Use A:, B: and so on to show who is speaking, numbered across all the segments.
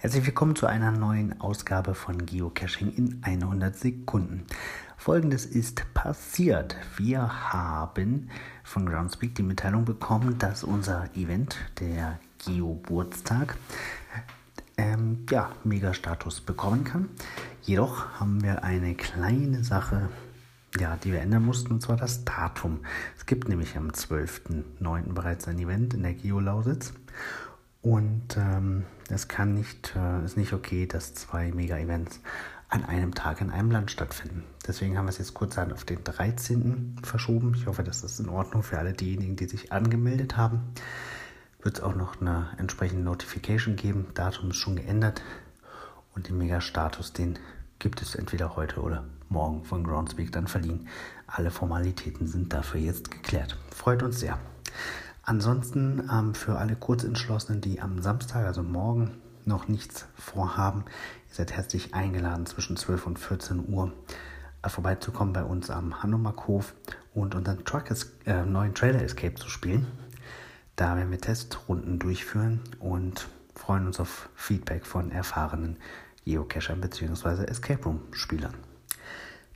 A: Herzlich willkommen zu einer neuen Ausgabe von Geocaching in 100 Sekunden. Folgendes ist passiert. Wir haben von Groundspeak die Mitteilung bekommen, dass unser Event, der Geoburtstag, ähm, ja, Mega-Status bekommen kann. Jedoch haben wir eine kleine Sache, ja, die wir ändern mussten, und zwar das Datum. Es gibt nämlich am 12.09. bereits ein Event in der Geo-Lausitz. Und ähm, es kann nicht, äh, ist nicht okay, dass zwei Mega-Events an einem Tag in einem Land stattfinden. Deswegen haben wir es jetzt kurz auf den 13. verschoben. Ich hoffe, das in Ordnung für alle diejenigen, die sich angemeldet haben. Wird es auch noch eine entsprechende Notification geben. Datum ist schon geändert. Und den Mega-Status, den gibt es entweder heute oder morgen von Groundspeak dann verliehen. Alle Formalitäten sind dafür jetzt geklärt. Freut uns sehr. Ansonsten ähm, für alle Kurzentschlossenen, die am Samstag, also morgen, noch nichts vorhaben, ihr seid herzlich eingeladen, zwischen 12 und 14 Uhr äh, vorbeizukommen bei uns am Hanomaghof und unseren Truck äh, neuen Trailer Escape zu spielen. Da werden wir Testrunden durchführen und freuen uns auf Feedback von erfahrenen Geocachern bzw. Escape Room Spielern.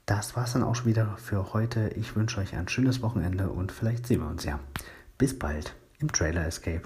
A: Das war es dann auch schon wieder für heute. Ich wünsche euch ein schönes Wochenende und vielleicht sehen wir uns ja. Bis bald im Trailer Escape.